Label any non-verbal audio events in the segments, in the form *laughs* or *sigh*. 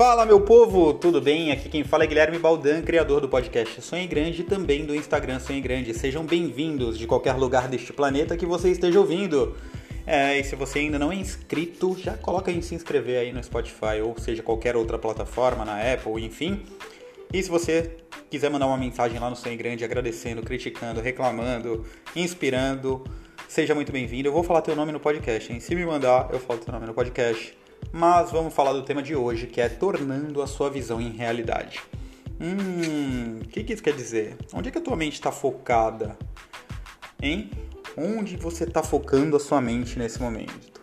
Fala meu povo, tudo bem? Aqui quem fala é Guilherme Baldan, criador do podcast Sonhe Grande e também do Instagram Sonhe Grande. Sejam bem-vindos de qualquer lugar deste planeta que você esteja ouvindo. É, e se você ainda não é inscrito, já coloca em se inscrever aí no Spotify ou seja qualquer outra plataforma, na Apple, enfim. E se você quiser mandar uma mensagem lá no Sonhe Grande agradecendo, criticando, reclamando, inspirando, seja muito bem-vindo. Eu vou falar teu nome no podcast, hein? Se me mandar, eu falo teu nome no podcast. Mas vamos falar do tema de hoje, que é tornando a sua visão em realidade. Hum, o que, que isso quer dizer? Onde é que a tua mente está focada? Hein? Onde você está focando a sua mente nesse momento?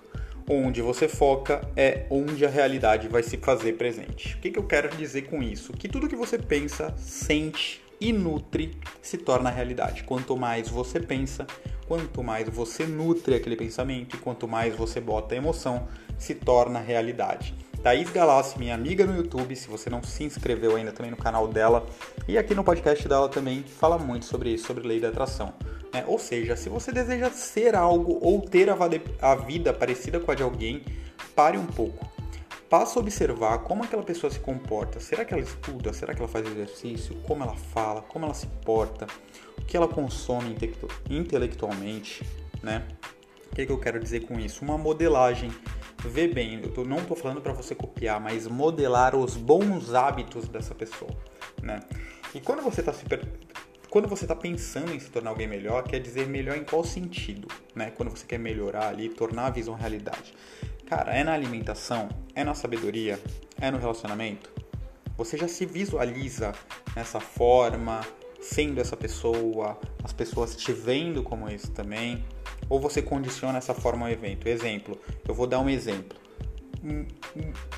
Onde você foca é onde a realidade vai se fazer presente. O que, que eu quero dizer com isso? Que tudo que você pensa, sente e nutre se torna realidade. Quanto mais você pensa, quanto mais você nutre aquele pensamento quanto mais você bota emoção, se torna realidade. Thaís Galassi, minha amiga no YouTube, se você não se inscreveu ainda também no canal dela, e aqui no podcast dela também fala muito sobre isso, sobre lei da atração. É, ou seja, se você deseja ser algo ou ter a vida parecida com a de alguém, pare um pouco. Passe a observar como aquela pessoa se comporta. Será que ela estuda? Será que ela faz exercício? Como ela fala? Como ela se porta? O que ela consome intelectualmente? Né? O que, é que eu quero dizer com isso? Uma modelagem vê bem, eu tô, não estou falando para você copiar, mas modelar os bons hábitos dessa pessoa, né? E quando você está se quando você está pensando em se tornar alguém melhor, quer dizer melhor em qual sentido, né? Quando você quer melhorar ali, tornar a visão realidade. Cara, é na alimentação, é na sabedoria, é no relacionamento. Você já se visualiza nessa forma, sendo essa pessoa, as pessoas te vendo como isso também, ou você condiciona essa forma ao evento. Exemplo, eu vou dar um exemplo.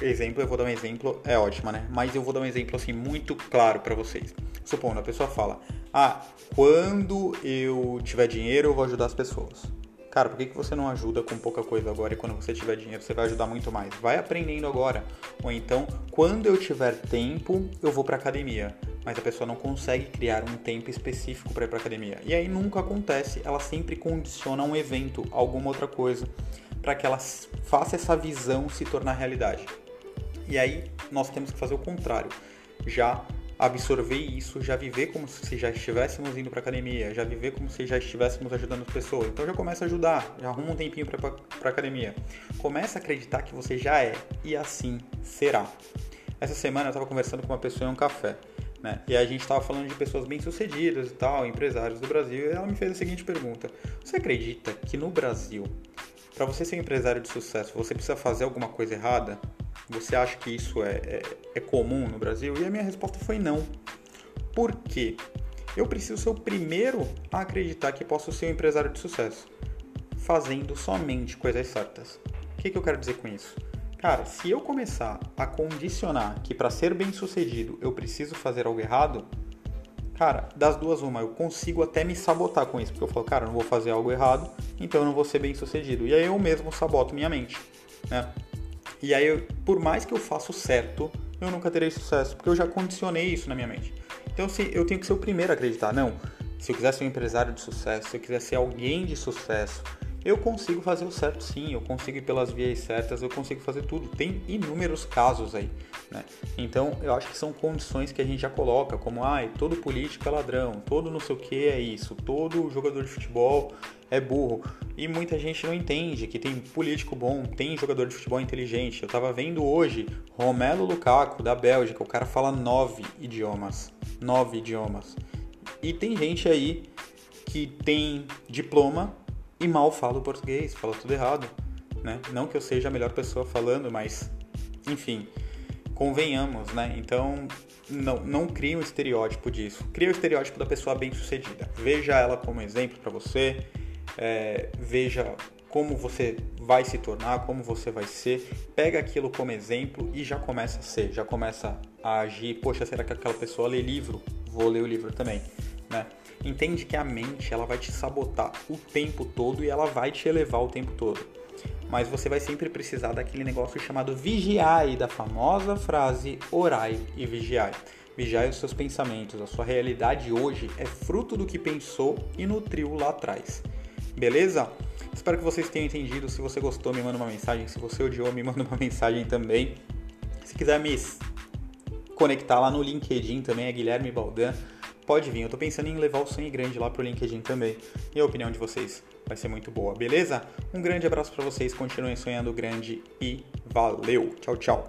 Exemplo, eu vou dar um exemplo, é ótima, né? Mas eu vou dar um exemplo assim muito claro para vocês. Supondo, a pessoa fala: "Ah, quando eu tiver dinheiro, eu vou ajudar as pessoas". Cara, por que, que você não ajuda com pouca coisa agora e quando você tiver dinheiro você vai ajudar muito mais? Vai aprendendo agora. Ou então, quando eu tiver tempo, eu vou para academia mas a pessoa não consegue criar um tempo específico para ir para academia. E aí nunca acontece, ela sempre condiciona um evento, alguma outra coisa, para que ela faça essa visão se tornar realidade. E aí nós temos que fazer o contrário. Já absorver isso, já viver como se já estivéssemos indo para academia, já viver como se já estivéssemos ajudando as pessoas. Então já começa a ajudar, já arruma um tempinho para academia. Começa a acreditar que você já é e assim será. Essa semana eu estava conversando com uma pessoa em um café né? E a gente estava falando de pessoas bem-sucedidas e tal, empresários do Brasil, e ela me fez a seguinte pergunta: Você acredita que no Brasil, para você ser empresário de sucesso, você precisa fazer alguma coisa errada? Você acha que isso é, é, é comum no Brasil? E a minha resposta foi não. Por quê? Eu preciso ser o primeiro a acreditar que posso ser um empresário de sucesso, fazendo somente coisas certas. O que, que eu quero dizer com isso? Cara, se eu começar a condicionar que para ser bem sucedido eu preciso fazer algo errado, cara, das duas uma, eu consigo até me sabotar com isso, porque eu falo, cara, eu não vou fazer algo errado, então eu não vou ser bem sucedido. E aí eu mesmo saboto minha mente, né? E aí, eu, por mais que eu faça o certo, eu nunca terei sucesso, porque eu já condicionei isso na minha mente. Então, se eu tenho que ser o primeiro a acreditar, não. Se eu quiser ser um empresário de sucesso, se eu quiser ser alguém de sucesso, eu consigo fazer o certo sim, eu consigo ir pelas vias certas, eu consigo fazer tudo. Tem inúmeros casos aí, né? Então eu acho que são condições que a gente já coloca, como ah, todo político é ladrão, todo não sei o que é isso, todo jogador de futebol é burro. E muita gente não entende que tem político bom, tem jogador de futebol inteligente. Eu tava vendo hoje Romelo Lukaku, da Bélgica, o cara fala nove idiomas. Nove idiomas. E tem gente aí que tem diploma e mal fala o português, fala tudo errado, né? Não que eu seja a melhor pessoa falando, mas enfim, convenhamos, né? Então não, não crie um estereótipo disso. Cria o estereótipo da pessoa bem-sucedida. Veja ela como exemplo para você, é, veja como você vai se tornar, como você vai ser, pega aquilo como exemplo e já começa a ser, já começa a agir. Poxa, será que aquela pessoa lê livro? Vou ler o livro também, né? entende que a mente ela vai te sabotar o tempo todo e ela vai te elevar o tempo todo. Mas você vai sempre precisar daquele negócio chamado vigiai, da famosa frase orai e vigiai. Vigiai os seus pensamentos. A sua realidade hoje é fruto do que pensou e nutriu lá atrás. Beleza? Espero que vocês tenham entendido. Se você gostou, me manda uma mensagem. Se você odiou, me *laughs* manda uma mensagem também. Se quiser me conectar lá no LinkedIn também, é Guilherme Baldan. Pode vir, eu tô pensando em levar o Sonho Grande lá pro LinkedIn também. E a opinião de vocês vai ser muito boa, beleza? Um grande abraço para vocês, continuem sonhando grande e valeu. Tchau, tchau.